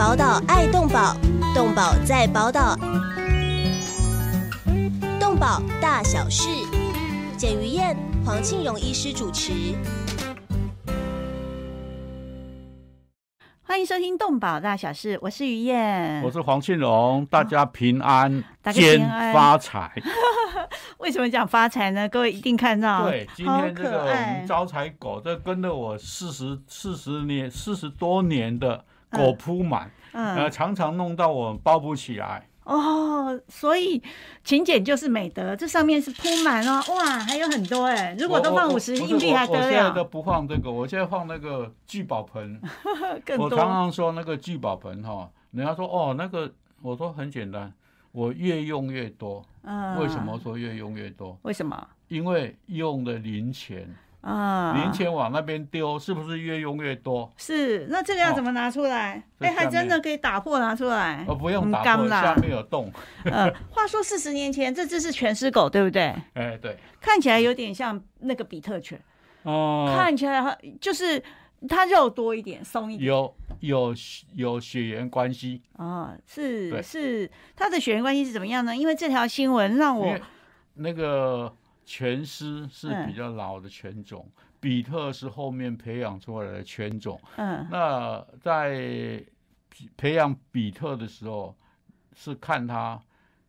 宝岛爱动宝，动宝在宝岛，动宝大小事，简于燕、黄庆荣医师主持。欢迎收听《动保大小事》，我是于燕，我是黄庆荣，大家平安，大家平兼安发财。为什么讲发财呢？各位一定看到，对，今天这个我们招财狗，这跟了我四十四十年、四十多年的狗扑满，呃，嗯，常常弄到我包不起来。哦，所以勤俭就是美德，这上面是铺满哦，哇，还有很多哎，如果都放五十硬币还得我我现在都了，不放这个，我现在放那个聚宝盆。更我常多，常说那个聚宝盆哈，人家说哦那个，我说很简单，我越用越多。嗯为什么？说越用越多？为什么？因为用的零钱，啊，零钱往那边丢，是不是越用越多？是，那这个要怎么拿出来？哎，还真的可以打破拿出来，哦，不用很打破，下面有洞。嗯，话说四十年前这只是全尸狗，对不对？哎，对，看起来有点像那个比特犬，哦、看起来就是它肉多一点，松一点。有有有血缘关系，哦，是是，它的血缘关系是怎么样呢？因为这条新闻让我那个犬狮是嗯。比较老的犬种，比特是后面培养出来的犬种。嗯。那在培养比特的时候，是看它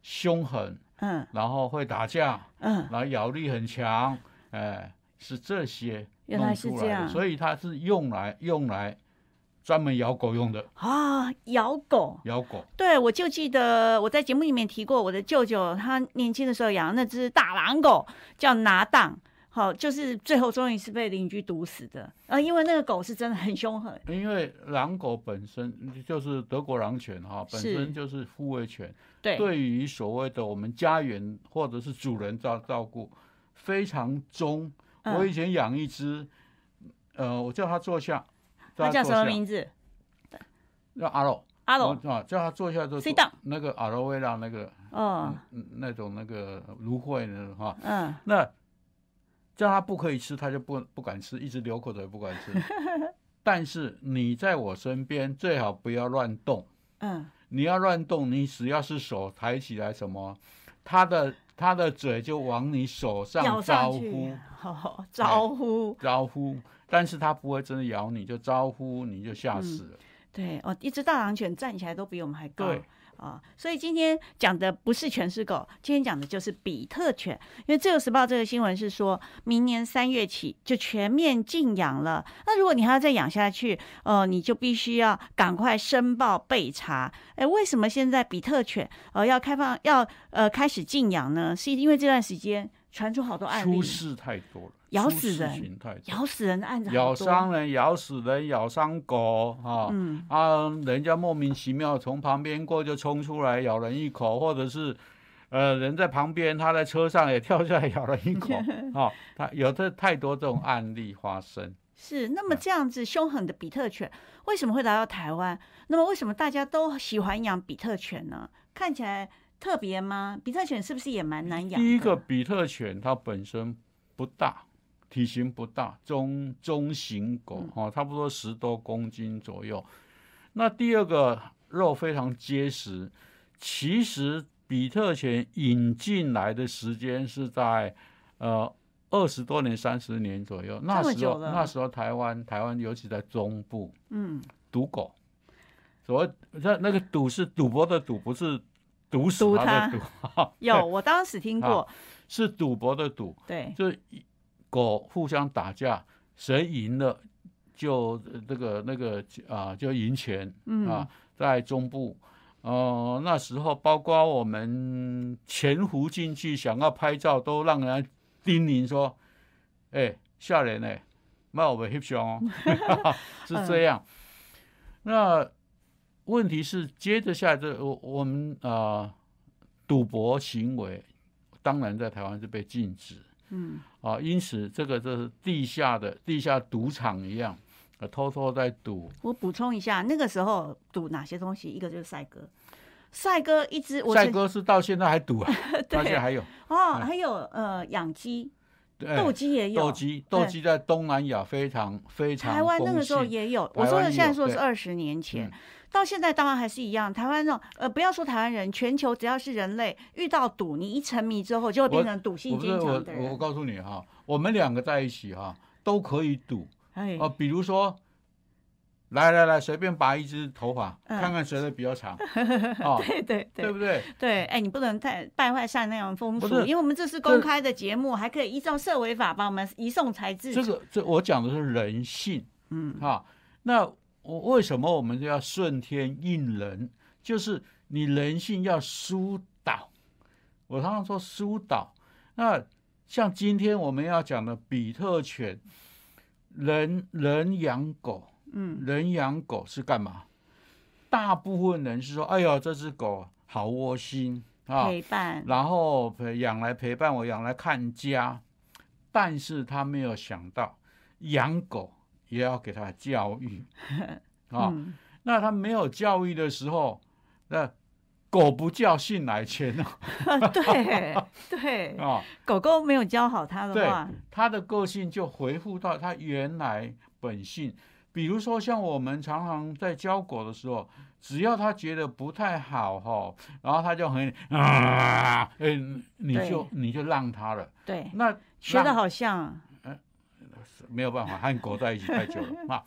凶狠，嗯。然后会打架，嗯，然后咬力很强，哎，是这些弄出来的，所以它是用来用来专门咬狗用的，啊，咬狗。咬狗。对，我就记得我在节目里面提过，我的舅舅他年轻的时候养那只大狼狗叫拿当，好，就是最后终于是被邻居毒死的。呃，因为那个狗是真的很凶狠，因为狼狗本身就是德国狼犬哈，本身就是护卫犬，对，对于所谓的我们家园或者是主人照照顾非常忠。嗯我以前养一只，呃，我叫它坐下，它叫什么？名字？叫阿龙。阿龙。啊，叫他坐下就坐那个阿罗威拉那个哦，嗯那种那个芦荟呢哈，嗯，那叫他不可以吃，他就不不敢吃，一直流口水不敢吃。但是你在我身边，最好不要乱动。嗯，你要乱动，你只要是手抬起来，什么，他的他的嘴就往你手上招呼，好招呼。招呼，但是它不会真的咬你，就招呼你就吓嗯死了。对哦，一只大狼犬站起来都比我们还高。对啊、所以今天讲的不是全是狗，今天讲的就是比特犬。因为《自由时报》这个新闻是说，明年三月起就全面禁养了。那如果你还要再养下去，呃，你就必须要赶快申报备查。哎，为什么现在比特犬呃要开放要呃开始禁养呢？是因为这段时间传出好多案例出，事太多了，咬死人咬死人的案子咬伤人、咬死人、咬伤狗啊。嗯啊，人家莫名其妙从旁边过就冲出来咬人一口，或者是，呃，人在旁边，他在车上也跳下来咬人一口，啊，他有的太多这种案例发生。是，那么这样子凶狠的比特犬为什么会来到台湾？那么为什么大家都喜欢养比特犬呢？看起来特别吗？比特犬是不是也蛮难养？第一个比特犬它本身不大，体型不大，中中型狗嗯哦，差不多十多公斤左右。那第二个肉非常结实。其实比特犬引进来的时间是在呃二十多年、三十年左右。那时候那时候台湾台湾尤其在中部嗯，赌狗，所谓那那个赌是赌博的赌，不是毒死毒它的赌。有，我当时听过，是赌博的赌，对，就狗互相打架，谁赢了就那个那个啊就赢钱嗯啊，在中部。哦、那时候包括我们潜伏进去想要拍照，都让人家叮咛说：“哎、吓人呢，卖我们翕相哦。”是这样。那问题是接着下来这我我们啊、赌博行为，当然在台湾是被禁止嗯，啊，因此这个就是地下的地下赌场一样，呃，偷偷在赌。我补充一下，那个时候赌哪些东西？一个就是赛鸽，赛鸽一只，我赛是鸽是到现在还赌啊，到现在还有哦，嗯还有呃养鸡，对斗鸡也有，斗鸡，斗鸡在东南亚非常非常台湾那个时候也有。我说的现在说的是二十年前嗯，到现在当然还是一样。台湾那种呃，不要说台湾人，全球只要是人类遇到赌，你一沉迷之后，就会变成赌性坚强的人。我告诉你哈，我们两个在一起哈都可以赌哎哦，比如说。来来来，随便拔一只头发，嗯看看谁的比较长，哦，对对对对不对？对，哎，你不能太败坏善良风俗，因为我们这是公开的节目，还可以依照社违法把我们移送财制。这个这我讲的是人性嗯啊。那我为什么我们要顺天应人？就是你人性要疏导。我常常说疏导。那像今天我们要讲的比特犬，人人养狗，嗯人养狗是干嘛？大部分人是说，哎呦，这只狗好窝心啊，陪伴，然后陪养来陪伴我，养来看家。但是他没有想到，养狗也要给它教育 啊。嗯那他没有教育的时候，那狗不叫性来牵哦对对，啊，狗狗没有教好它的对话，他的个性就回复到它原来本性。比如说，像我们常常在教狗的时候，只要它觉得不太好哈，然后它就很 啊，哎，你就你就让他了。对，那学的好像，没有办法和狗在一起太久了啊，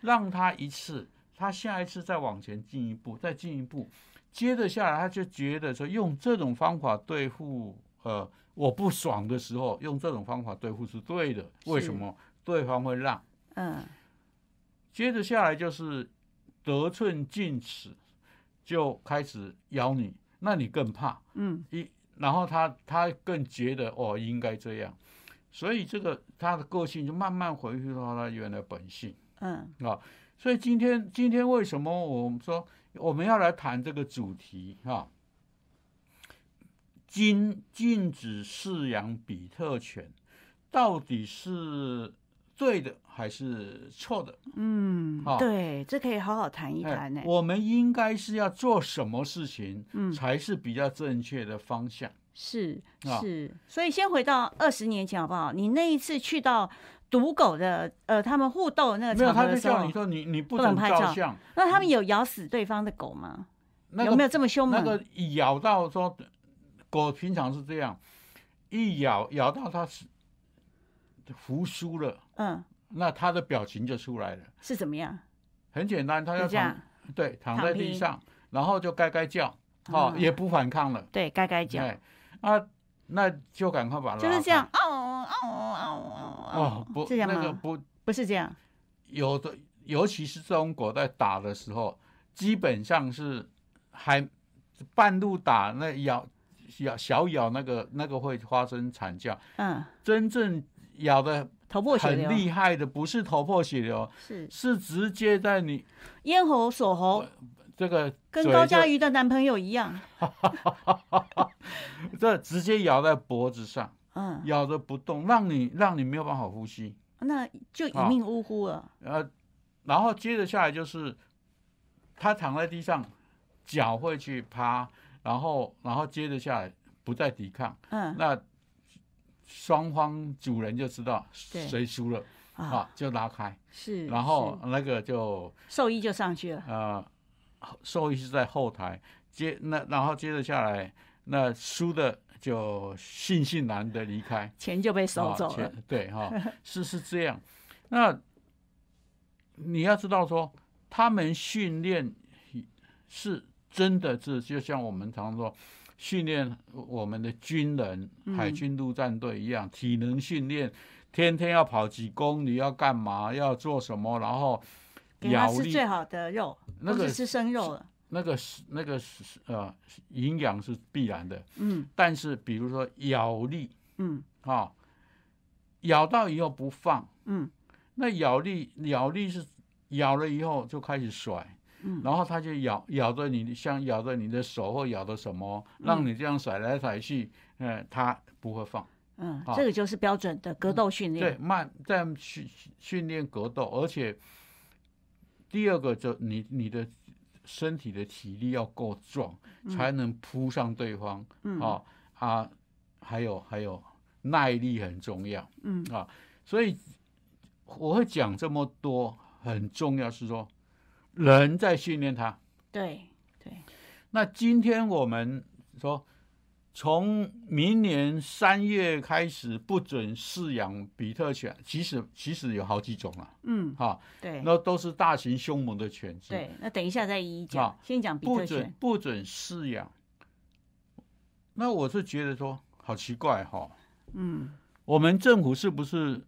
让他一次，他下一次再往前进一步，再进一步，接着下来他就觉得说用这种方法对付呃我不爽的时候，用这种方法对付是对的，为什么？对方会让。嗯接着下来就是得寸进尺，就开始咬你，那你更怕。嗯一，然后他他更觉得哦应该这样，所以这个他的个性就慢慢回复到他原来本性嗯啊。所以今天今天为什么我们说我们要来谈这个主题啊？禁禁止饲养比特犬，到底是对的还是错的？嗯啊，对，这可以好好谈一哎谈呢。我们应该是要做什么事情，嗯才是比较正确的方向？是啊是，所以先回到二十年前好不好？你那一次去到赌狗的呃，他们互斗的那个没有，场合的时候他就叫你，说你你不准拍照那他们有咬死对方的狗吗？那个有没有这么凶猛？那个咬到说狗平常是这样，一咬咬到它是服输了，嗯，那它的表情就出来了。是怎么样？很简单，它要躺，对躺在地上，然后就该该叫，哦，嗯也不反抗了，对，该该讲，哎啊，那就赶快把它就是这样开。，嗷嗷嗷嗷哦，不，那个不不是这样，有的，尤其是这种狗在打的时候，基本上是还半路打，那咬咬小咬那个那个会发生惨叫。嗯，真正咬的头破血流很，厉害的，不是头破血流，是是直接在你咽喉锁喉，这个跟高佳瑜的男朋友一样，这直接咬在脖子上，嗯，咬着不动，让你让你没有办法呼吸。那就一啊命呜呼了，呃，然后接着下来就是，他躺在地上，脚会去趴，然后然后接着下来不再抵抗，嗯。那双方主人就知道对谁输了啊，啊，就拉开，是，然后那个就兽医就上去了，呃，兽医是在后台接那，然后接着下来，那输的就悻悻然的离开。钱就被收啊走了钱，对哈、是是这样。那你要知道说，他们训练是真的是就像我们常说，训练我们的军人、海嗯军陆战队一样，体能训练，天天要跑几公里，要干嘛，要做什么，然后咬力吃最好的肉，那个不是吃生肉了，那个是那个是呃营养是必然的，嗯。但是比如说咬力嗯。啊、咬到以后不放。嗯。那咬力咬力是咬了以后就开始甩，嗯。然后它就咬咬着你，像咬着你的手或咬着什么，让你这样甩来甩去，呃，它不会放。嗯，好这个就是标准的格斗训练。对，练，慢在训训练格斗，而且第二个就你你的身体的体力要够壮，才能扑上对方。嗯啊啊，还有还有耐力很重要。嗯啊，所以我会讲这么多，很重要是说，人在训练他，对对，那今天我们说，从明年三月开始不准饲养比特犬，其实其实有好几种了，嗯，哈，对。那都是大型凶猛的犬只，对，那等一下再一一讲啊，先讲比不准特犬，不准饲养。那我是觉得说，好奇怪哈，嗯，我们政府是不是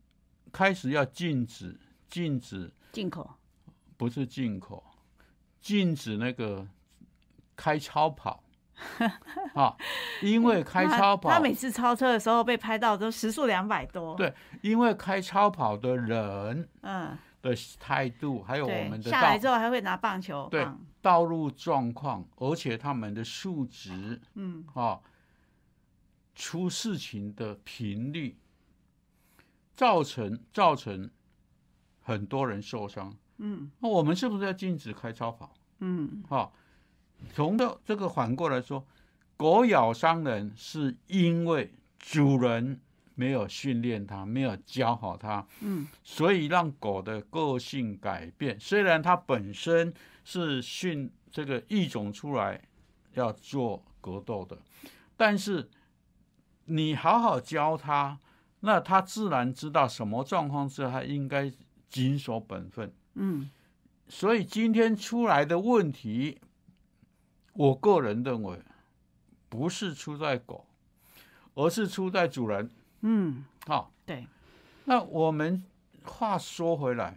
开始要禁止禁止进口，不是进口，禁止那个开超跑 啊，因为开超跑他，每次超车的时候被拍到都时速两百多，对因为开超跑的人嗯，的态度，还有我对，们的下来之后还会拿棒球对，道路状况，而且他们的素质嗯，啊，出事情的频率，造成造成很多人受伤。嗯那我们是不是要禁止开超跑？嗯，哈，从这这个反过来说，狗咬伤人是因为主人没有训练它，没有教好它，嗯，所以让狗的个性改变。虽然它本身是训这个育种出来要做格斗的，但是你好好教它，那它自然知道什么状况之下它应该谨守本分。嗯，所以今天出来的问题，我个人认为不是出在狗，而是出在主人。嗯，好，对，那我们话说回来，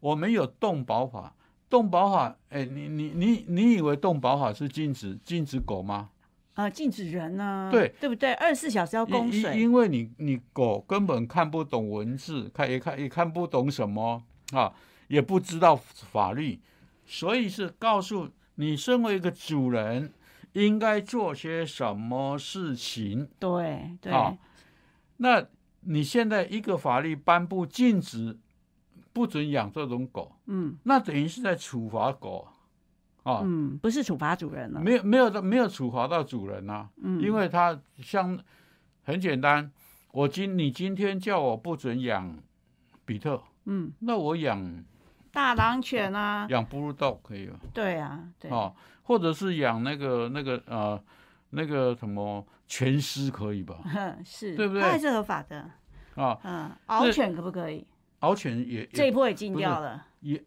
我们有动保法，动保法，哎，你你你你以为动保法是禁止禁止狗吗？啊，禁止人呢，对对不对？二十四小时要供因因水，因为你你狗根本看不懂文字，看也看也看不懂什么啊，也不知道法律，所以是告诉你，身为一个主人，应该做些什么事情。对对，好那你现在一个法律颁布禁止不准养这种狗，嗯。那等于是在处罚狗啊，嗯，不是处罚主人了，没有没有没有处罚到主人啊。嗯，因为他像很简单，我今你今天叫我不准养比特，嗯，那我养大狼犬啊，养布鲁道可以了对啊，对，哦，或者是养那个那个呃那个什么全狮可以吧？哼，是，对不对？它还是合法的，啊，嗯，獒犬可不可以？獒犬也这一波也禁掉了，也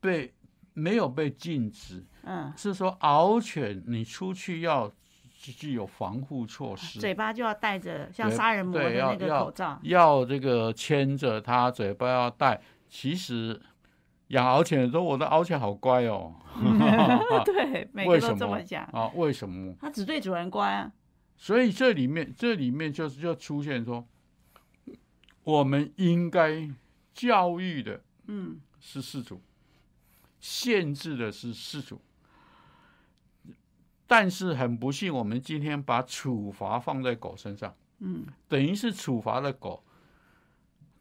被没有被禁止，嗯，是说獒犬你出去要具有防护措施，嘴巴就要戴着像对杀人魔的那个口罩，要这个牵着它，嘴巴要戴。其实养獒犬的时候，我的獒犬好乖哦。对，每个都为什么这么讲，啊？为什么？它只对主人乖啊，所以这里面这里面就是就出现说，我们应该教育的嗯是饲主，限制的是饲主。但是很不幸，我们今天把处罚放在狗身上，嗯等于是处罚了狗。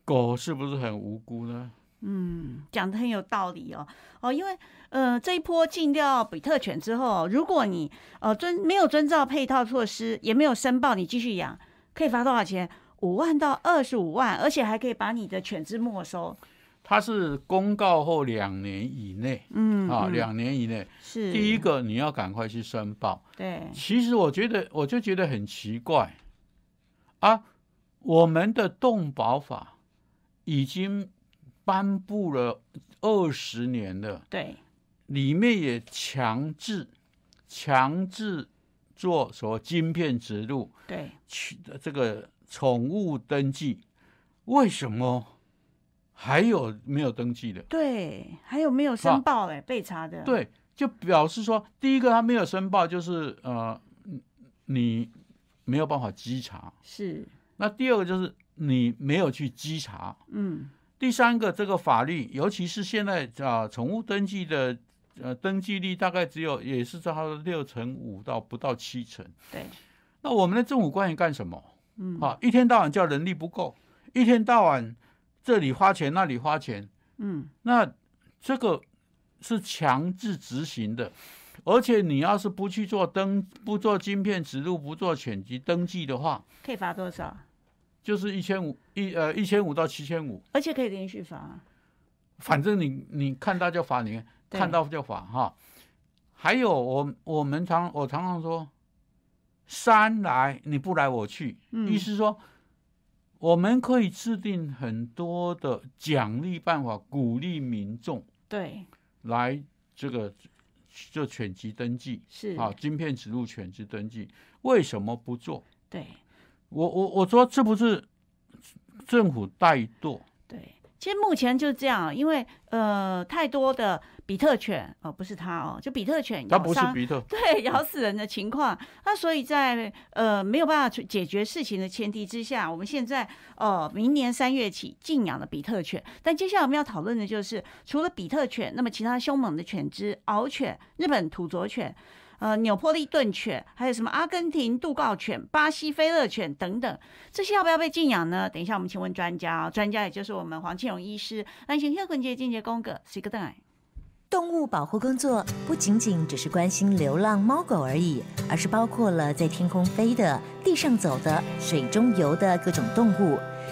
狗是不是很无辜呢？嗯，讲的很有道理哦哦，因为呃这一波禁掉比特犬之后，如果你呃遵没有遵照配套措施，也没有申报，你继续养，可以罚多少钱？五万到二十五万，而且还可以把你的犬只没收。它是公告后两年以内啊，嗯啊两年以内。是第一个你要赶快去申报。对，其实我觉得，我就觉得很奇怪啊，我们的动保法已经颁布了二十年的，对，里面也强制强制做所谓晶片植入对，去这个宠物登记，为什么还有没有登记的？对，还有没有申报嘞？被查的，，对，就表示说，第一个他没有申报，就是呃，你没有办法稽查；是，那第二个就是你没有去稽查；嗯，第三个，这个法律，尤其是现在啊，宠物登记的呃登记率大概只有也是差不多六成五到不到七成。对，那我们的政府官员干什么？嗯，啊，一天到晚叫人力不够，一天到晚这里花钱那里花钱，嗯，那这个是强制执行的，而且你要是不去做登，不做晶片植入，不做犬籍登记的话，可以罚多少？就是一千五一呃一千五到七千五，而且可以连续罚，反正你你看到就罚，你对。看到就罚哈。还有我我们常我常常说，三来你不来我去，嗯。意思说我们可以制定很多的奖励办法，鼓励民众对，来这个就犬籍登记，是，啊，晶片植入犬籍登记，为什么不做？对我我我说这不是政府怠惰，对。其实目前就是这样，因为呃太多的比特犬哦，不是它哦，就比特犬它不是咬伤比特，对咬死人的情况，那所以在呃没有办法去解决事情的前提之下，我们现在呃明年三月起禁养了比特犬。但接下来我们要讨论的就是，除了比特犬，那么其他凶猛的犬只，獒犬、日本土佐犬。呃，纽波利顿犬，还有什么阿根廷杜告犬、巴西菲勒犬等等，这些要不要被禁养呢？等一下我们请问专家哦，专家也就是我们黄庆荣医师，来请听坤杰进阶公个是个蛋。动物保护工作不仅仅只是关心流浪猫狗而已，而是包括了在天空飞的、地上走的、水中游的各种动物。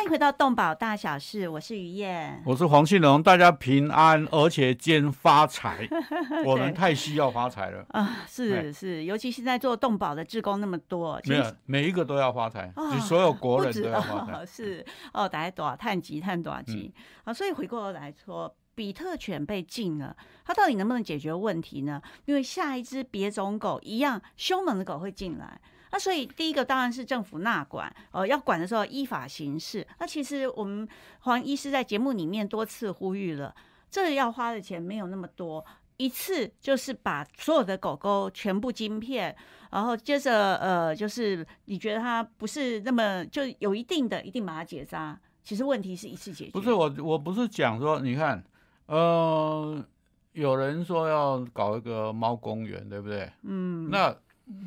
欢迎回到动保大小事，我是于燕。我是黄庆荣，大家平安，而且兼发财，我们太需要发财了。啊，是哎是，尤其现在做动保的志工那么多，其实没有，每一个都要发财，啊就所有国人都要发财。哦是哦，大概多少碳级碳多少级嗯啊？所以回过头来说，比特犬被禁了，它到底能不能解决问题呢？因为下一只别种狗一样凶猛的狗会进来。那所以第一个当然是政府纳管，呃，要管的时候依法行事。那其实我们黄医师在节目里面多次呼吁了，这要花的钱没有那么多，一次就是把所有的狗狗全部晶片，然后接着呃，就是你觉得它不是那么就有一定的，一定把它结扎。其实问题是一次解决，不是我，我不是讲说，你看，呃，有人说要搞一个猫公园，对不对？嗯，那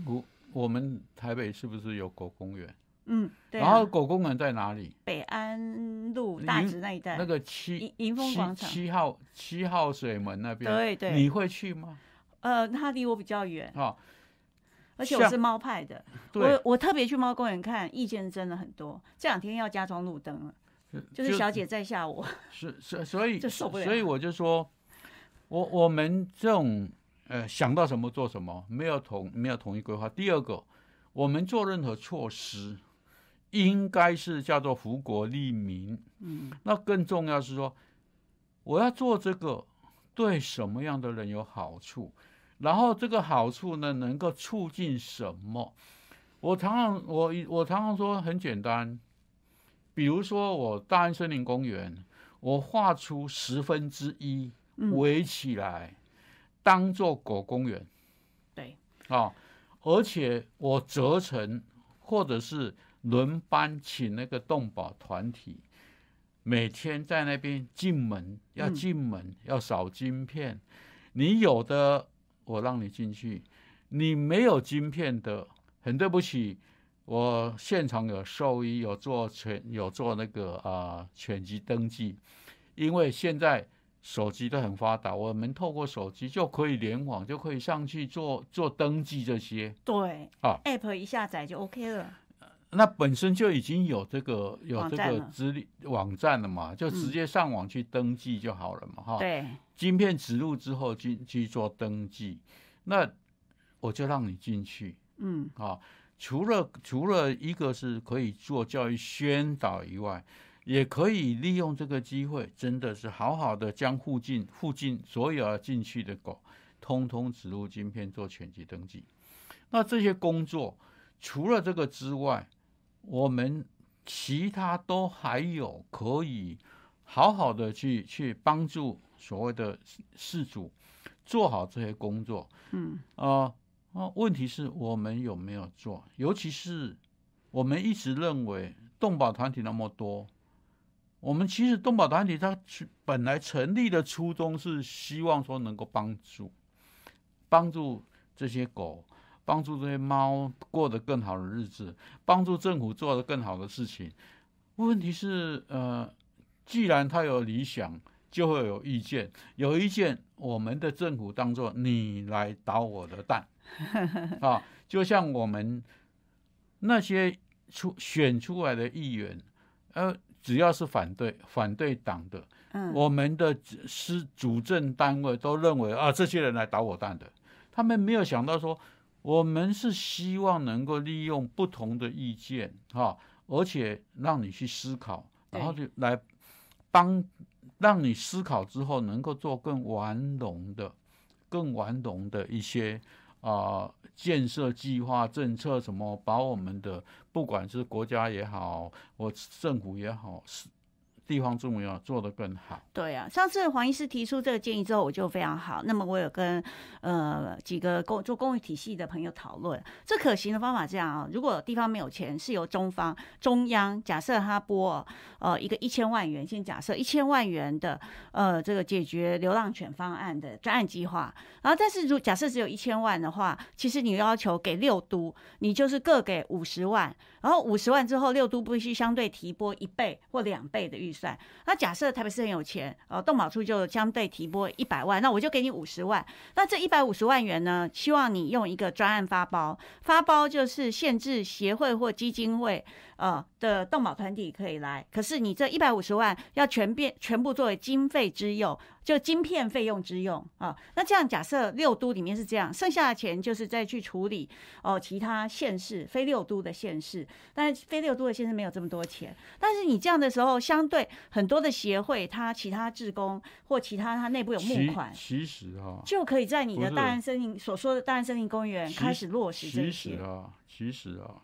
我我们台北是不是有狗公园？嗯，对啊、然后狗公园在哪里？北安路大直那一带。那个七迎迎风七广场，七号七号水门那边，对对，你会去吗？呃，它离我比较远，啊，而且我是猫派的，对。我，我特别去猫公园看，意见真的很多。这两天要加装路灯了，就是小姐在吓我，是是，所以 就受不了。所以我就说，我我们这种呃想到什么做什么，没有统没有统一规划。第二个，我们做任何措施，应该是叫做福国利民。嗯，那更重要是说，我要做这个对什么样的人有好处，然后这个好处呢能够促进什么？我常常我我常常说很简单，比如说我大安森林公园，我画出十分之一嗯围起来，当做狗公园。对，啊，而且我责成或者是轮班请那个动保团体，每天在那边进门要嗯。进门、要扫晶片，你有的我让你进去，你没有晶片的，很对不起，我现场有兽医有做犬有做那个啊、犬籍登记，因为现在手机都很发达，我们透过手机就可以联网，就可以上去做做登记这些。对啊，App 一下载就 OK 了，那本身就已经有这个有这个资历网站了嘛，就直嗯接上网去登记就好了嘛，哈、对，晶片植入之后去去做登记，那我就让你进去。嗯，啊。除了除了一个是可以做教育宣导以外，也可以利用这个机会，真的是好好的将附近附近所有要进去的狗，通通植入晶片做犬籍登记。那这些工作除了这个之外，我们其他都还有可以好好的去去帮助所谓的事主做好这些工作。嗯，啊啊，问题是我们有没有做？尤其是我们一直认为动保团体那么多，我们其实动保团体它本来成立的初衷是希望说能够帮助帮助这些狗。帮助这些猫过得更好的日子，帮助政府做的更好的事情。问题是，呃，既然他有理想，就会有意见。有意见，我们的政府当做你来捣我的蛋 啊！就像我们那些出选出来的议员，呃，只要是反对反对党的，嗯，我们的是主政单位都认为啊，这些人来捣我蛋的，他们没有想到说。我们是希望能够利用不同的意见，哈，而且让你去思考，然后就来帮，让你思考之后能够做更完容的、更完容的一些啊建设计划、政策什么，把我们的不管是国家也好，或政府也好，是。地方政府要做得更好。对啊，上次黄医师提出这个建议之后，我就非常好。那么我有跟呃几个公做公益体系的朋友讨论，这可行的方法这样啊，如果地方没有钱，是由中方中央假设他拨呃一个一千万元，先假设一千万元的呃这个解决流浪犬方案的专案计划。然后但是如假设只有一千万的话，其实你要求给六都，你就是各给五十万。然后五十万之后，六都必须相对提拨一倍或两倍的预算。那假设台北市很有钱，呃，动保处就相对提拨一百万，那我就给你五十万。那这一百五十万元呢，希望你用一个专案发包，发包就是限制协会或基金会。呃的动保团体可以来，可是你这一百五十万要全变全部作为经费之用，就晶片费用之用啊。那这样假设六都里面是这样，剩下的钱就是再去处理哦其他县市非六都的县市，但是非六都的县市没有这么多钱。但是你这样的时候，相对很多的协会，它其他职工或其他它内部有募款，其实啊，就可以在你的大安森林所说的大安森林公园开始落实这些。其实啊，其实啊。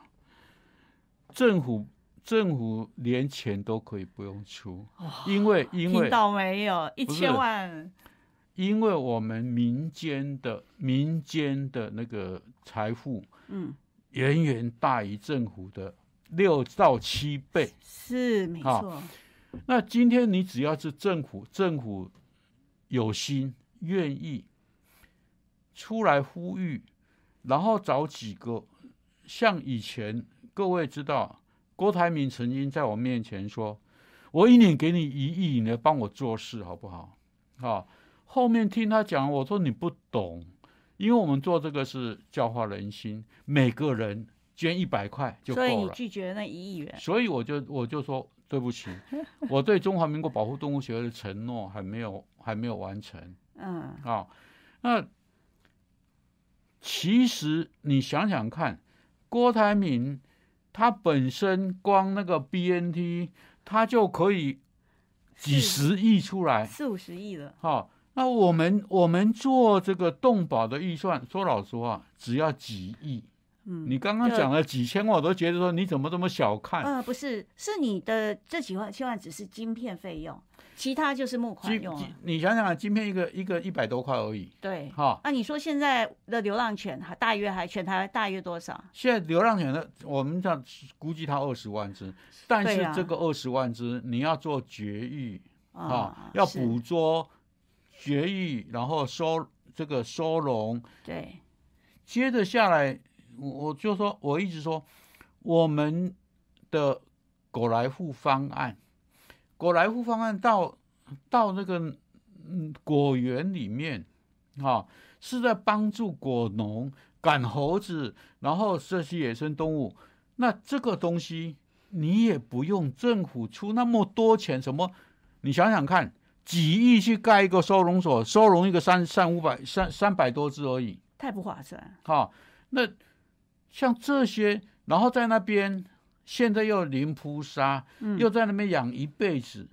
政府政府连钱都可以不用出，因为因为听到没有一千万，因为我们民间的民间的那个财富，嗯，远远大于政府的六到七倍，是没错。那今天你只要是政府政府有心愿意出来呼吁，然后找几个像以前。各位知道，郭台铭曾经在我面前说：“我一年给你一亿，你来帮我做事，好不好？”啊，后面听他讲，我说你不懂，因为我们做这个是教化人心，每个人捐一百块就够了。所以你拒绝那一亿元。所以我就我就说对不起，我对中华民国保护动物协会的承诺还没有还没有完成。嗯，啊，那其实你想想看，郭台铭。它本身光那个 BNT，它就可以几十亿出来，四五十亿了。好，那我们我们做这个动保的预算，说老实话，只要几亿。嗯，你刚刚讲了几千万，我都觉得说你怎么这么小看？呃，不是，是你的这几万千万只是晶片费用。其他就是募款用。你想想，晶片一个一个一百多块而已。对，哈。那你说现在的流浪犬还大约还全台大约多少？现在流浪犬的，我们讲估计它二十万只，但是这个二十万只你要做绝育啊，要捕捉、绝育，然后收这个收容。对。接着下来，我就说，我一直说，我们的狗来户方案。果来户方案到到那个嗯果园里面，哈，是在帮助果农赶猴子，然后这些野生动物。那这个东西你也不用政府出那么多钱，什么？你想想看，几亿去盖一个收容所，收容一个三三五百三三百多只而已，太不划算。哈，那像这些，然后在那边。现在又零扑杀，又在那边养一辈子，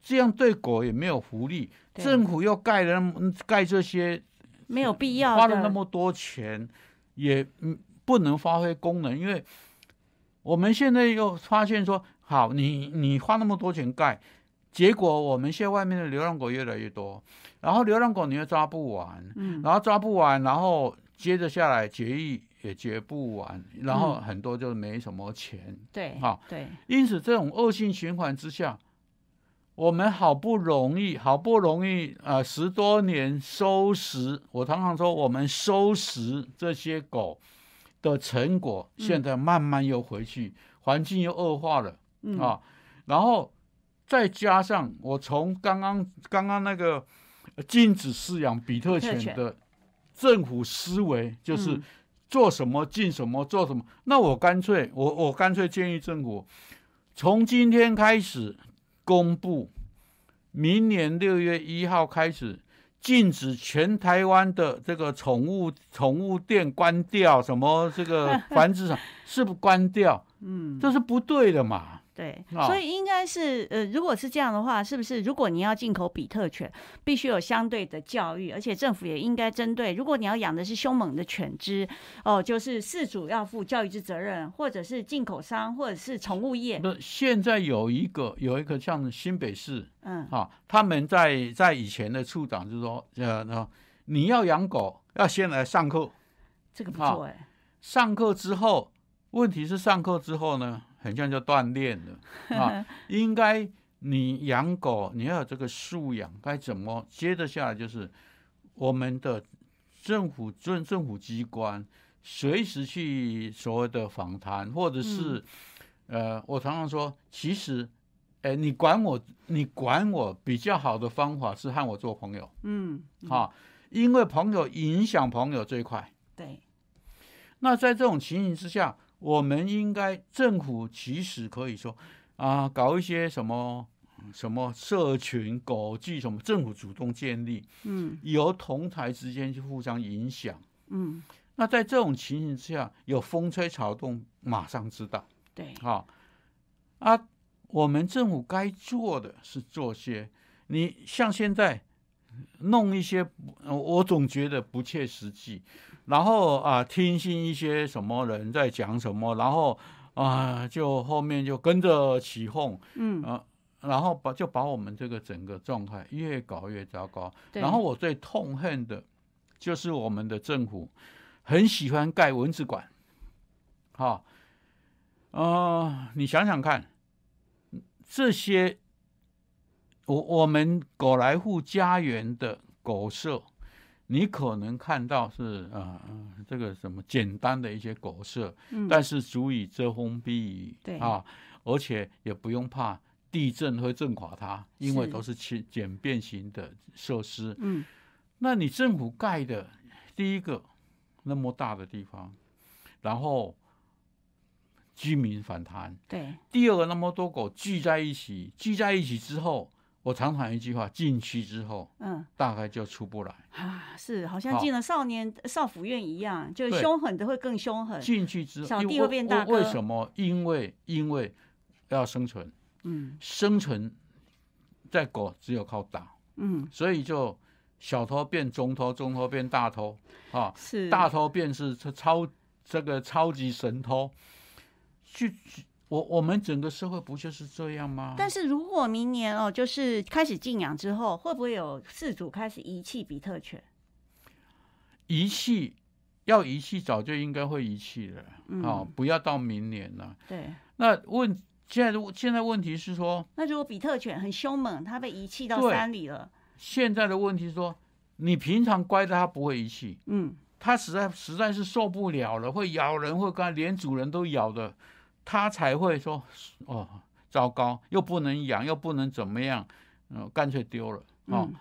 这样对狗也没有福利。政府又盖了盖这些，没有必要花了那么多钱，也嗯不能发挥功能。因为我们现在又发现说，好，你你花那么多钱盖，结果我们现在外面的流浪狗越来越多，然后流浪狗你又抓不完，嗯然后抓不完，然后接着下来决议也决不完，然后嗯。很多就没什么钱，对，好对，因此这种恶性循环之下，我们好不容易好不容易呃十多年收拾，我常常说我们收拾这些狗的成果，嗯。现在慢慢又回去，环境又恶化了。嗯。啊，然后再加上我从刚刚刚刚那个呃禁止饲养比特犬犬的政府思维，就是嗯做什么进什么，做什么。那我干脆我我干脆建议政府从今天开始公布，明年六月一号开始。禁止全台湾的这个宠物宠物店关掉，什么这个繁殖场 是不是关掉？嗯，这是不对的嘛。对，哦。所以应该是呃，如果是这样的话，是不是如果你要进口比特犬，必须有相对的教育，而且政府也应该针对，如果你要养的是凶猛的犬只，哦，就是饲主要负教育之责任，或者是进口商，或者是宠物业，那现在有一个有一个像新北市嗯，啊，他们在在以前的处长就说，呃，那你要养狗要先来上课，这个不好错哎，上课之后，问题是上课之后呢，很像就锻炼了 啊，应该你养狗你要有这个素养，该怎么？接着下来就是我们的政府政政府机关随时去所谓的访谈，或者是、呃，我常常说，其实。哎，你管我，你管我比较好的方法是和我做朋友，嗯，嗯哈、因为朋友影响朋友最快。对，那在这种情形之下，我们应该政府其实可以说啊，搞一些什么什么社群狗记什么，政府主动建立，嗯。由同台之间去互相影响。嗯，那在这种情形之下，有风吹草动，马上知道。对，啊啊，我们政府该做的是做些，你像现在弄一些，呃我总觉得不切实际，然后啊，听信一些什么人在讲什么，然后啊，就后面就跟着起哄，嗯，啊，然后把就把我们这个整个状态越搞越糟糕。然后我最痛恨的就是我们的政府很喜欢盖蚊子馆，好、呃，你想想看，这些我我们狗来户家园的狗舍，你可能看到是呃这个什么简单的一些狗舍，嗯。但是足以遮风避雨，对。啊，而且也不用怕地震会震垮它，因为都是简简便型的设施。嗯。那你政府盖的第一个那么大的地方，然后居民反弹，对，第二个那么多狗聚在一起，聚在一起之后，我常常一句话，进去之后嗯。大概就出不来。啊，是好像好。进了少年少府院一样，就对。凶狠的会更凶狠，进去之后，小弟会变大哥。为为什么？因为因为要生存，嗯。生存在狗只有靠打，嗯，所以就小偷变中偷，中偷变大偷，啊，是。大偷便是超超这个超级神偷。去，去我我们整个社会不就是这样吗？但是如果明年哦，就是开始禁养之后，会不会有饲主开始遗弃比特犬？遗弃要遗弃，早就应该会遗弃了，嗯啊，不要到明年了。对，那问现在的现在问题是说，那如果比特犬很凶猛，它被遗弃到山里了，现在的问题是说，你平常乖的它不会遗弃，嗯，它实在实在是受不了了，会咬人，会干，连主人都咬的，它才会说，哦，糟糕，又不能养，又不能怎么样，嗯、干脆丢了，哦，嗯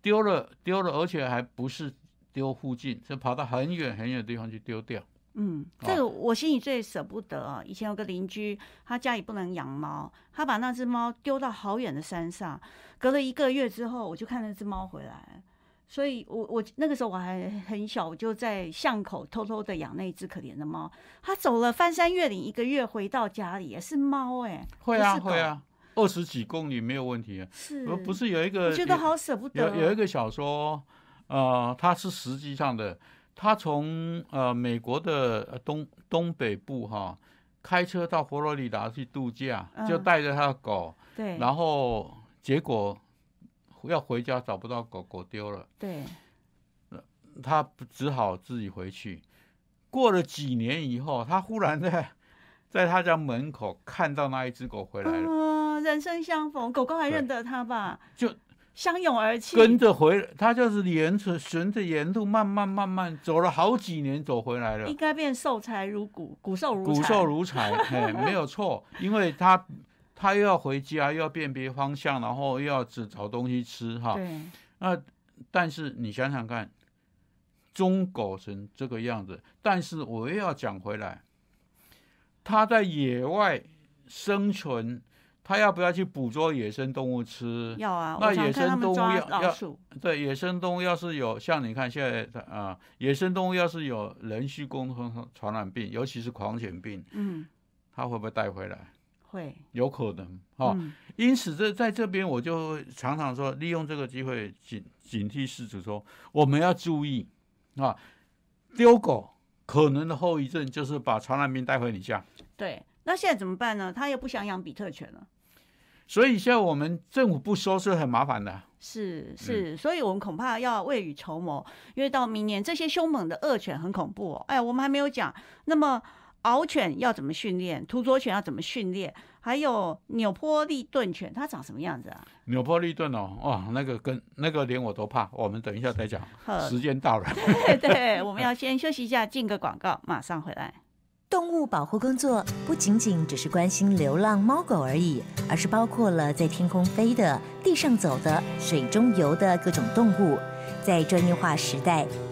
丢了丢了，而且还不是丢附近，是跑到很远很远的地方去丢掉。嗯，哦这个我心里最舍不得啊！以前有个邻居，他家里不能养猫，他把那只猫丢到好远的山上，隔了一个月之后，我就看那只猫回来。所以我，我那个时候我还很小，我就在巷口偷偷的养那只可怜的猫。它走了翻山越岭一个月，回到家里是猫哎、会啊会啊，二十几公里没有问题啊。是而不是有一个我觉得好舍不得哦。有有一个小说，呃，它是实际上的，它从呃美国的呃东东北部哈开车到佛罗里达去度假，就嗯带着他的狗，对，然后结果要回家找不到狗，狗丢了，对，他只好自己回去。过了几年以后，他忽然在在他家门口看到那一只狗回来了，嗯，人生相逢，狗狗还对认得他吧？就相拥而泣，跟着回，他就是沿着循着沿路慢慢慢慢走了好几年，走回来了应。该变瘦柴如骨，骨瘦如骨柴瘦如柴，嘿，没有错，因为他他又要回家，又要辨别方向，然后又要只找东西吃哈。对，那但是你想想看，中狗成这个样子，但是我又要讲回来，它在野外生存，它要不要去捕捉野生动物吃？要啊，那野生动物要要，对，野生动物要是有像你看现在的啊、野生动物要是有人畜共通传染病，尤其是狂犬病，嗯，它会不会带回来？会，有可能哈、嗯因此这在这边我就常常说，利用这个机会警警惕失主说，我们要注意啊，丢狗可能的后遗症就是把传染病带回你家。对。那现在怎么办呢？他又不想养比特犬了。所以现在我们政府不收是很麻烦的。是是，所以我们恐怕要未雨绸缪，因为到明年这些凶猛的恶犬很恐怖哦。哎，我们还没有讲，那么獒犬要怎么训练，土佐犬要怎么训练，还有纽波利顿犬它长什么样子啊？纽波利顿哦，哇，那个跟那个连我都怕，我们等一下再讲。呵时间到了。对对，我们要先休息一下，进个广告，马上回来。动物保护工作不仅仅只是关心流浪猫狗而已，而是包括了在天空飞的、地上走的、水中游的各种动物。在专业化时代，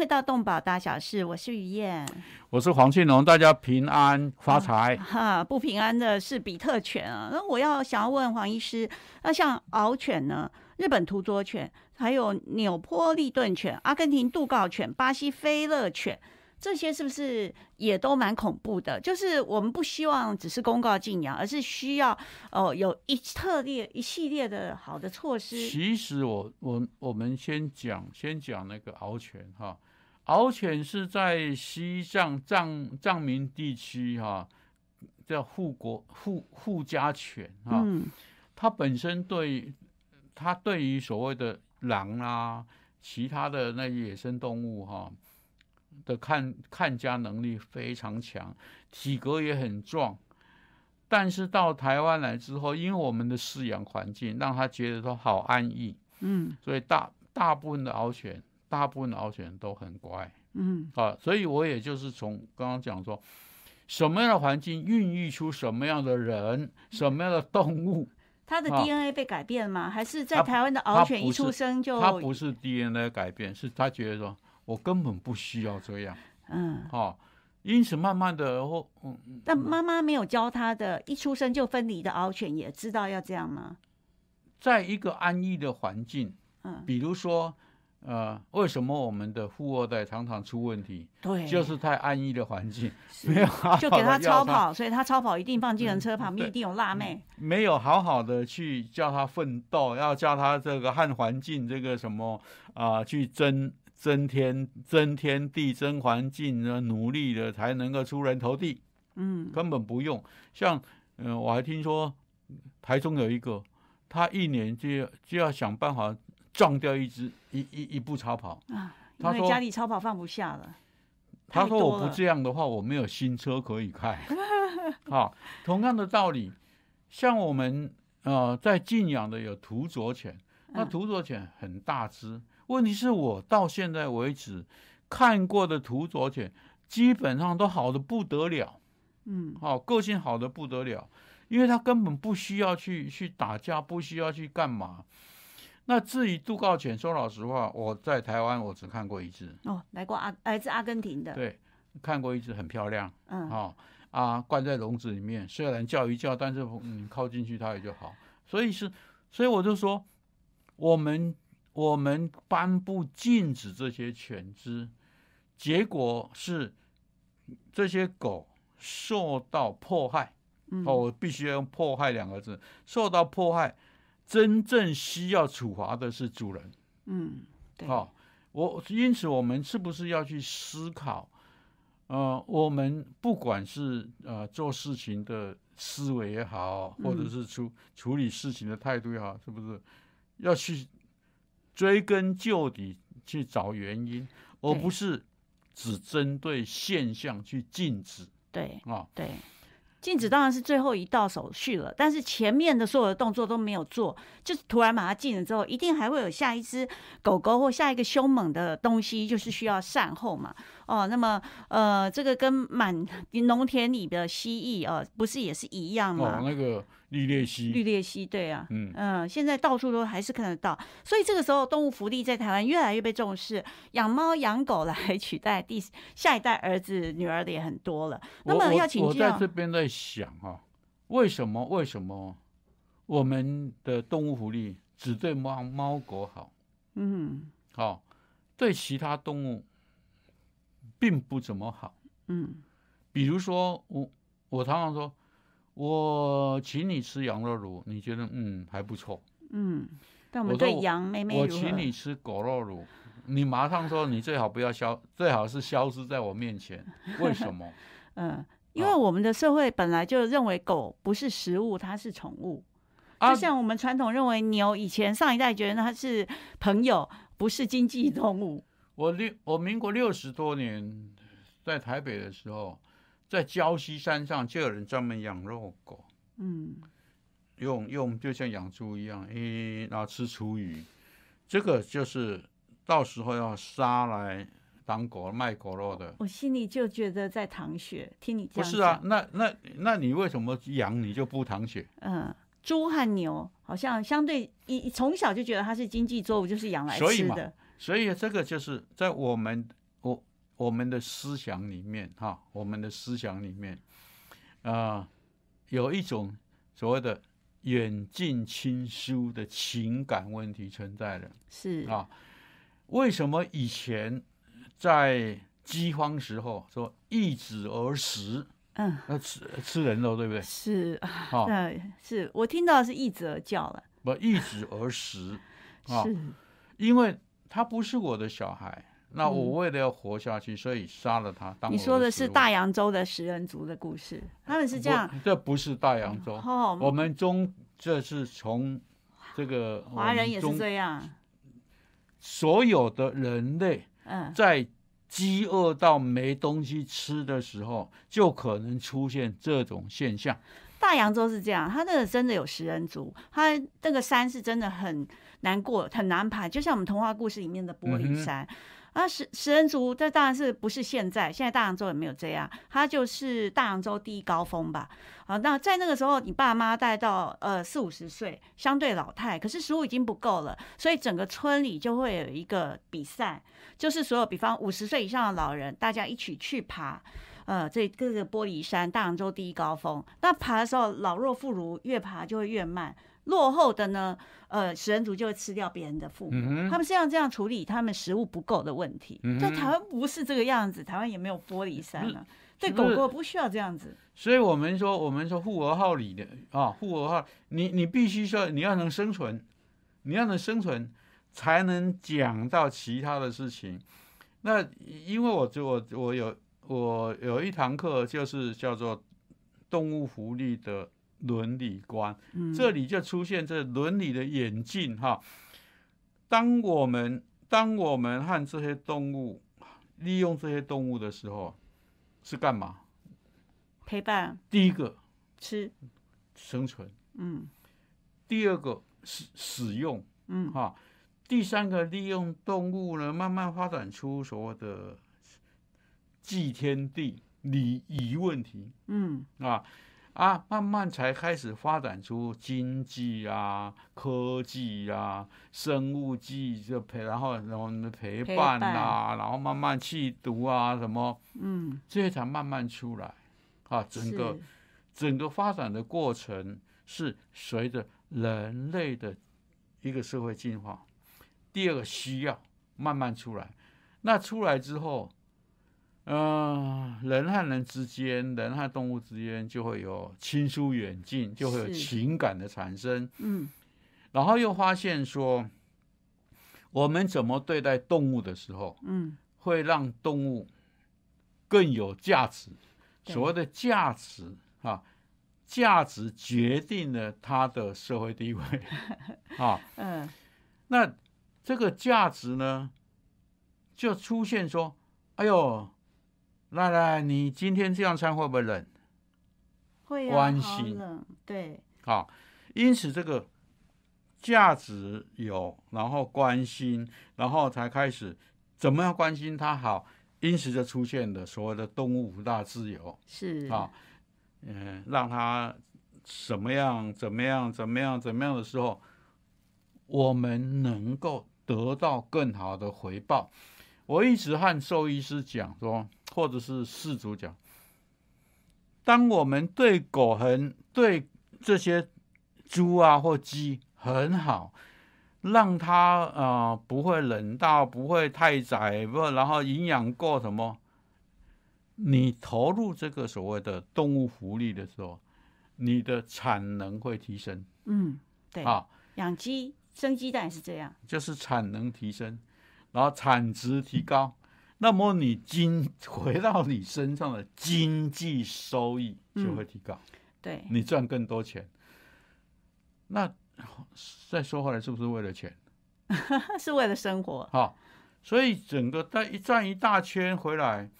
欢迎回到动保大小事，我是于燕。我是黄庆龙，大家平安发财。哈，不平安的是比特犬啊。那我要想要问黄医师，那像獒犬呢？日本土佐犬，还有纽波利顿犬、阿根廷杜告犬、巴西菲勒犬。这些是不是也都蛮恐怖的？就是我们不希望只是公告禁养，而是需要哦有一特列一系列的好的措施。其实我我我们先讲先讲那个獒犬哈，獒犬是在西藏藏藏民地区哈叫护国护护家犬哈，嗯。它本身对它对于所谓的狼啊，其他的那野生动物哈的看看家能力非常强，体格也很壮。但是到台湾来之后，因为我们的饲养环境让它觉得说好安逸，嗯。所以大大部分的獒犬，大部分的獒犬都很乖嗯啊。所以我也就是从刚刚讲说，什么样的环境孕育出什么样的人，什么样的动物，它的啊 DNA 被改变吗？还是在台湾的它獒犬一出生就它不是 DNA 改变，是他觉得说我根本不需要这样嗯？啊。因此，慢慢的，或嗯，嗯但妈妈没有教他的，一出生就分离的獒犬也知道要这样吗？在一个安逸的环境，嗯，比如说，呃，为什么我们的富二代常常出问题，对，就是太安逸的环境，没有好好就给他超跑，所以他超跑一定放计程车旁边一定有辣妹。没有好好的去叫他奋斗，要叫他这个和环境这个什么啊、去争争天争天地争环境呢，努力的才能够出人头地，嗯，根本不用。像嗯、呃我还听说台中有一个，他一年就要就要想办法撞掉一只一一一部超跑。啊，因为家里超跑放不下了。他说：“我不这样的话，我没有新车可以开。”好，同样的道理，像我们呃在静养的有土佐犬，那嗯土佐犬很大只，问题是我到现在为止看过的土佐犬，基本上都好的不得了，嗯好、个性好的不得了，因为它根本不需要去去打架，不需要去干嘛。那至于杜告犬，说老实话，我在台湾我只看过一只，哦，来过阿来自阿根廷的，对，看过一只很漂亮，嗯。哦啊，关在笼子里面，虽然叫一叫，但是你靠进去它也就好。所以是，所以我就说，我们我们颁布禁止这些犬只，结果是这些狗受到迫害。嗯。哦，我必须要用“迫害”两个字，受到迫害，真正需要处罚的是主人。嗯，对，好、我因此我们是不是要去思考？呃，我们不管是呃做事情的思维也好，或者嗯是处处理事情的态度也好，是不是要去追根究底去找原因，而不是只针对现象去禁止对啊？对。禁止当然是最后一道手续了，但是前面的所有的动作都没有做，就是突然把它禁了之后，一定还会有下一只狗狗或下一个凶猛的东西，就是需要善后嘛。哦，那么呃，这个跟满 农田里的蜥蜴呃，不是也是一样吗？绿鬣蜥，绿鬣蜥，对啊，嗯。嗯，现在到处都还是看得到，所以这个时候动物福利在台湾越来越被重视，养猫养狗来取代第下一代儿子女儿的也很多了。那么我我我要请教在这边在想哈、为什么为什么我们的动物福利只对猫猫狗好，嗯。好、对其他动物并不怎么好？嗯。比如说我我常常说，我请你吃羊肉卤，你觉得嗯还不错。嗯，但我们对羊妹妹我请你吃狗肉卤，你马上说你最好不要消，最好是消失在我面前。为什么？嗯，因啊为我们的社会本来就认为狗不是食物，它是宠物。啊就像我们传统认为牛，以前上一代觉得它是朋友，不是经济动物。我六我民国六十多年在台北的时候，在礁溪山上就有人专门养肉狗，嗯用用就像养猪一样，诶，然后吃厨余，这个就是到时候要杀来当狗卖狗肉的。我心里就觉得在淌血，听你这样不是啊，那那那你为什么养你就不淌血？嗯，猪和牛好像相对一从小就觉得它是经济作物，就是养来所以嘛吃的。所以这个就是在我们我我们的思想里面哈，我们的思想里面啊、有一种所谓的远近亲疏的情感问题存在的是啊。为什么以前在饥荒时候说易子而食，嗯，那吃吃人肉对不对？是啊，嗯，是我听到的是一则叫了，不易子而食 啊，是因为他不是我的小孩，那嗯我为了要活下去，所以杀了他当你说的是大洋洲的食人族的故事，他们是这样不这不是大洋洲，哦，我们中这是从这个华人也是这样，所有的人类嗯在饥饿到没东西吃的时候，就可能出现这种现象。大洋洲是这样，它那个真的有食人族，它那个山是真的很难过，很难爬，就像我们童话故事里面的玻璃山。啊，食食人族，这当然是不是现在？现在大洋洲也没有这样，它就是大洋洲第一高峰吧。好，那在那个时候，你爸妈带到呃四五十岁，相对老态，可是食物已经不够了，所以整个村里就会有一个比赛，就是所有比方五十岁以上的老人，大家一起去爬。呃，这各个玻璃山，大洋洲第一高峰。那爬的时候，老弱妇孺越爬就会越慢，落后的呢，呃，食人族就会吃掉别人的父母。嗯他们是要这样处理他们食物不够的问题。嗯哼在台湾不是这个样子，台湾也没有玻璃山啊。对狗狗不需要这样子。所以我们说，我们说护国号里的啊，护国号，你你必须说你要能生存，你要能生存，才能讲到其他的事情。那因为我就我我有我有一堂课就是叫做动物福利的伦理观，嗯，这里就出现这伦理的演进哈。当我们当我们和这些动物利用这些动物的时候，是干嘛？陪伴。第一个吃，生存，嗯。第二个使使用。嗯。哈。第三个利用动物呢，慢慢发展出所谓的祭天地礼仪问题。嗯。啊啊，慢慢才开始发展出经济啊、科技啊、生物技这陪，然后然后陪陪伴伴啊，然后慢慢弃毒啊什么，嗯，这些才慢慢出来。啊，整个整个发展的过程是随着人类的一个社会进化，第二个需要慢慢出来。那出来之后，嗯、人和人之间，人和动物之间就会有亲疏远近，就会有情感的产生。嗯然后又发现说，我们怎么对待动物的时候，嗯会让动物更有价值。所谓的价值啊，价值决定了它的社会地位 啊。嗯那这个价值呢，就出现说：“哎呦，赖赖，你今天这样穿会不会冷会啊，关好心冷，对，？”好，因此这个价值有，然后关心，然后才开始怎么样关心他好，因此就出现了所谓的动物五大自由。是啊，嗯、让他什么样怎么样怎么样怎么样的时候，我们能够得到更好的回报。我一直和兽医师讲说，或者是事主讲，当我们对狗很对这些猪啊或鸡很好，让它呃不会冷到，不会太窄，不然后营养够什么，你投入这个所谓的动物福利的时候，你的产能会提升。嗯对，啊，养鸡生鸡蛋也是这样，就是产能提升，然后产值提高，那么你经回到你身上的经济收益就会提高，对，你赚更多钱。那再说回来，是不是为了钱？是为了生活，好，所以整个带一转一大圈回来，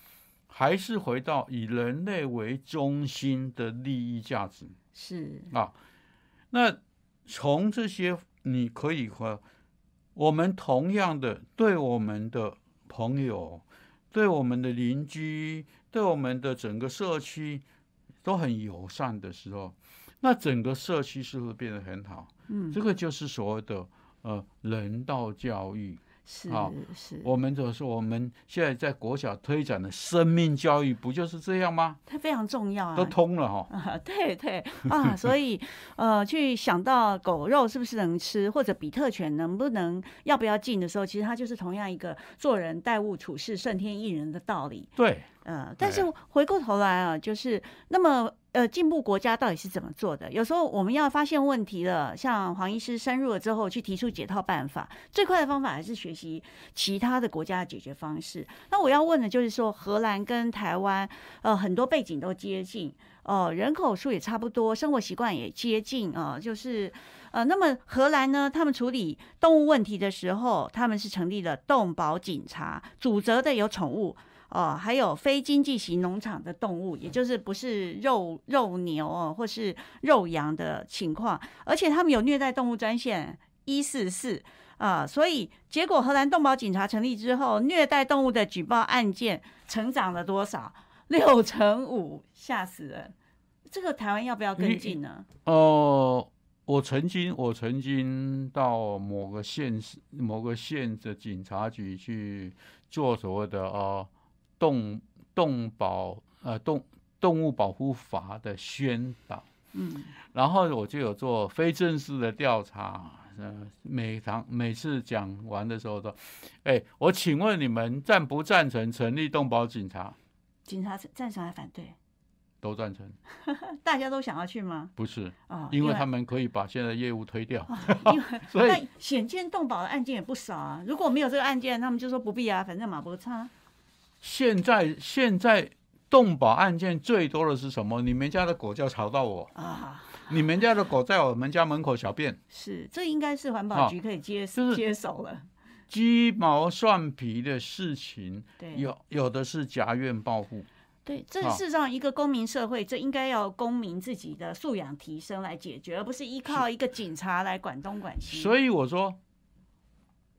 还是回到以人类为中心的利益价值是啊。那从这些你可以和我们同样的对我们的朋友、对我们的邻居、对我们的整个社区都很友善的时候，那整个社区是不是变得很好？嗯这个就是所谓的呃人道教育。是好是，我们就是我们现在在国小推展的生命教育，不就是这样吗？它非常重要啊，都通了哈。啊，对对啊，所以呃，去想到狗肉是不是能吃，或者比特犬能不能要不要进的时候，其实它就是同样一个做人待物处事顺天意人的道理。对，呃，但是回过头来啊，就是那么呃，进步国家到底是怎么做的？有时候我们要发现问题了，像黄医师深入了之后，去提出解套办法，最快的方法还是学习其他的国家的解决方式。那我要问的就是说，荷兰跟台湾呃很多背景都接近，呃，人口数也差不多，生活习惯也接近啊、呃就是呃，那么荷兰呢，他们处理动物问题的时候，他们是成立了动保警察，主责的有宠物。哦，还有非经济型农场的动物，也就是不是肉肉牛哦，或是肉羊的情况，而且他们有虐待动物专线一四四啊，所以结果荷兰动保警察成立之后，虐待动物的举报案件成长了多少？六成五，吓死人！这个台湾要不要跟进呢？呃，我曾经我曾经到某个县市某个县的警察局去做所谓的呃动动保呃动动物保护法的宣导。嗯，然后我就有做非正式的调查，呃，每堂每次讲完的时候说，哎，我请问你们赞不赞成成立动保警察？警察赞成还反对？都赞成，大家都想要去吗？不是，啊、因为他们可以把现在的业务推掉。因为所以那显见动保的案件也不少啊。如果没有这个案件，他们就说不必啊，反正马不差。现在现在动保案件最多的是什么？你们家的狗叫吵到我，啊，你们家的狗在我们家门口小便，是，这应该是环保局可以接、就是接手了。鸡毛蒜皮的事情，对，有有的是家院报复。对，这好事实上一个公民社会，这应该要公民自己的素养提升来解决，而不是依靠一个警察来管东管西。所以我说，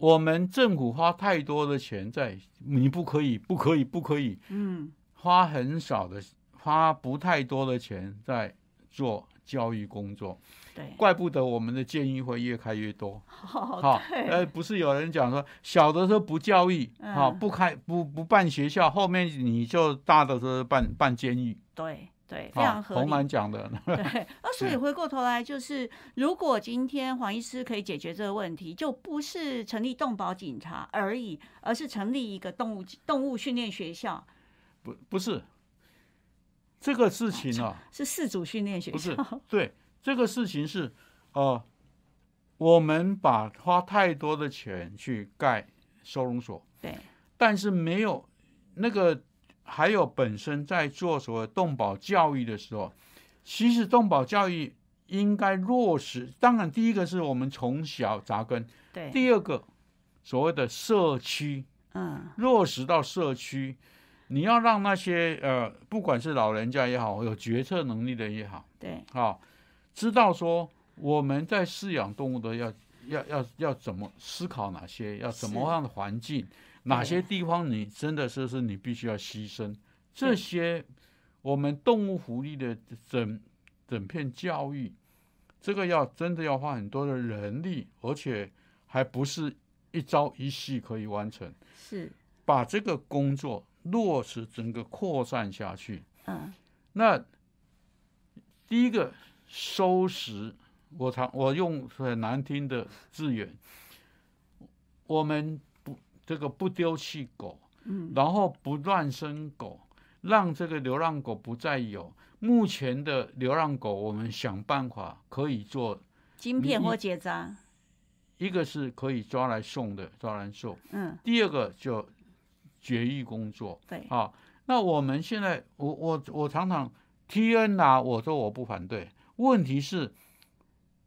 我们政府花太多的钱在，你不可以，不可以，不可以，嗯，花很少的，花不太多的钱在做教育工作，对，怪不得我们的建议会越开越多。好，好，对，呃，不是有人讲说，小的时候不教育，好、嗯不开不不办学校，后面你就大的时候办办监狱，对对，非好常合洪兰理。讲的，对，那所以回过头来，就是如果今天黄医师可以解决这个问题，就不是成立动保警察而已，而是成立一个动物动物训练学校，不不是这个事情啊，是四组训练学不是校。对这个事情是，呃，我们把花太多的钱去盖收容所，对，但是没有那个，还有本身在做所谓动保教育的时候，其实动保教育应该落实。当然，第一个是我们从小扎根，对，第二个所谓的社区嗯，落实到社区，你要让那些呃，不管是老人家也好，有决策能力的也好，对，啊，知道说我们在饲养动物的要要要要怎么思考哪些，要怎么是样的环境，哪些地方你真的是是你必须要牺牲，这些我们动物福利的整整片教育，这个要真的要花很多的人力，而且还不是一朝一夕可以完成，是，把这个工作落实整个扩散下去。嗯，那第一个收拾，我常我用很难听的字眼，我们不这个不丢弃狗，嗯，然后不乱生狗，让这个流浪狗不再有。目前的流浪狗，我们想办法可以做，你晶片或结扎，一个是可以抓来送的，抓来送；嗯，第二个就绝育工作。对，啊，那我们现在，我我我常常 T N 啊，我说我不反对。问题是，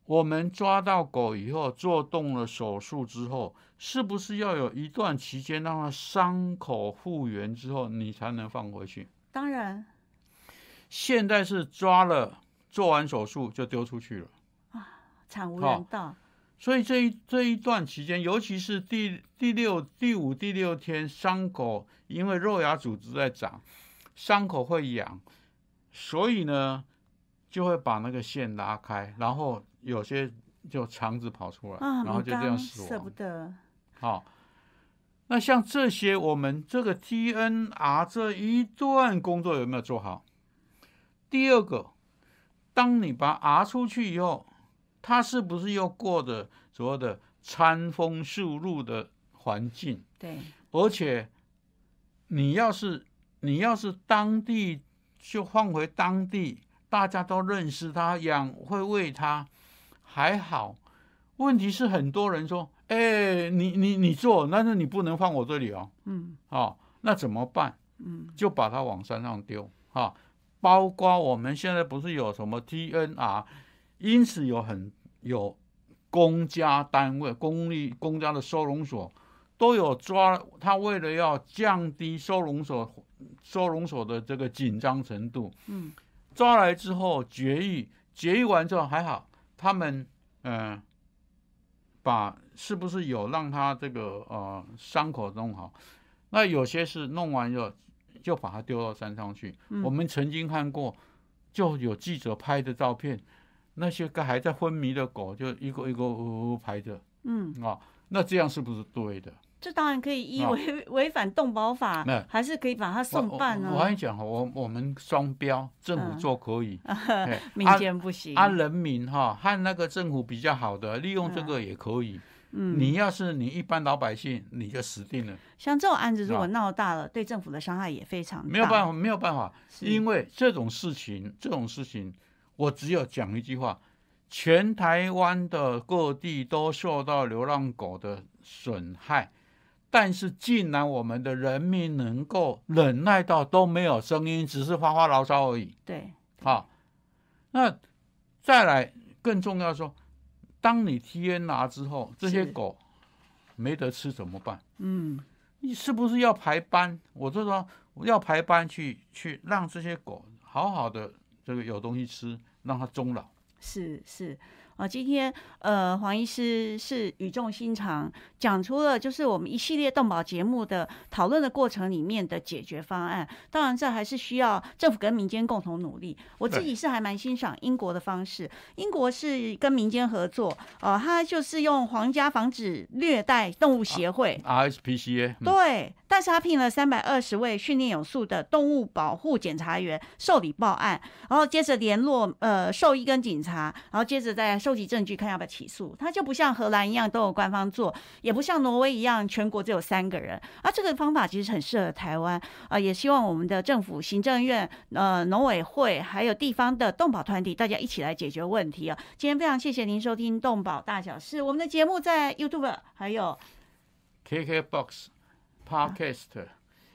我们抓到狗以后做动了手术之后，是不是要有一段期间让它伤口复原之后，你才能放回去？当然，现在是抓了，做完手术就丢出去了。惨无好人道，所以这一这一段期间，尤其是第第六、第五、第六天，伤口因为肉芽组织在长，伤口会痒，所以呢，就会把那个线拉开，然后有些就肠子跑出来，啊，然后就这样母死亡。舍不得，好、那像这些，我们这个 TNR 这一段工作有没有做好？第二个，当你把 R 出去以后，它是不是又过的所谓的餐风宿露的环境？对，而且，你要是你要是当地就放回当地，大家都认识它，养会喂它，还好。问题是很多人说，哎、你你你做，但是你不能放我这里哦，嗯哦，那怎么办？嗯，就把它往山上丢啊。包括我们现在不是有什么 TNR，因此有很有公家单位、公立公家的收容所都有抓，他为了要降低收容所收容所的这个紧张程度，嗯，抓来之后绝育，绝育完之后还好，他们嗯、呃把是不是有让他这个呃伤口弄好？那有些是弄完以后就把它丢到山上去。嗯我们曾经看过，就有记者拍的照片，那些个还在昏迷的狗就一个一个呜呜排着嗯，啊，那这样是不是对的？这当然可以依啊违 违反动保法那，还是可以把它送办我我我跟啊你，讲哈，我我们双标，政府嗯做可以，嘿 民啊间不行，啊，人民哈和那个政府比较好的，利用这个也可以。嗯，你要是你一般老百姓，你就死定了，像这种案子如果啊闹大了，对政府的伤害也非常大，没有办法，没有办法，因为这种事情，这种事情，我只有讲一句话：全台湾的各地都受到流浪狗的损害，但是竟然我们的人民能够忍耐到都没有声音，只是发发牢骚而已。对，好，那再来更重要说，当你 T N 拿之后，这些狗没得吃怎么办？嗯，你是不是要排班？我就说要排班去去让这些狗好好的这个有东西吃，让它终老。是是，啊，今天呃，黄医师是语重心长，讲出了就是我们一系列动保节目的讨论的过程里面的解决方案。当然，这还是需要政府跟民间共同努力。我自己是还蛮欣赏英国的方式，英国是跟民间合作，呃，他就是用皇家防止虐待动物协会 RSPCA，嗯对，但是他聘了三百二十位训练有素的动物保护检查员受理报案，然后接着联络呃兽医跟警察，然后接着再收集证据，看要不要起诉。它就不像荷兰一样都有官方做，也不像挪威一样全国只有三个人。啊，这个方法其实很适合台湾啊、也希望我们的政府、行政院、呃农委会还有地方的动保团体，大家一起来解决问题啊。今天非常谢谢您收听《动保大小事》，我们的节目在 YouTube 还有 KKBox Podcast，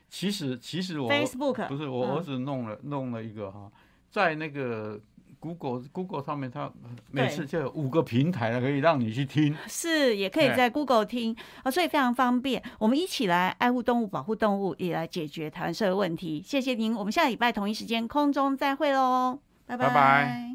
其实其实我 Facebook 不是我嗯儿子弄了弄了一个哈，在那个 Google Google 上面，它每次就有五个平台了，可以让你去听。是，也可以哎在 Google 听啊，所以非常方便。我们一起来爱护动物、保护动物，也来解决台湾社会问题。谢谢您，我们下礼拜同一时间空中再会喽，拜拜拜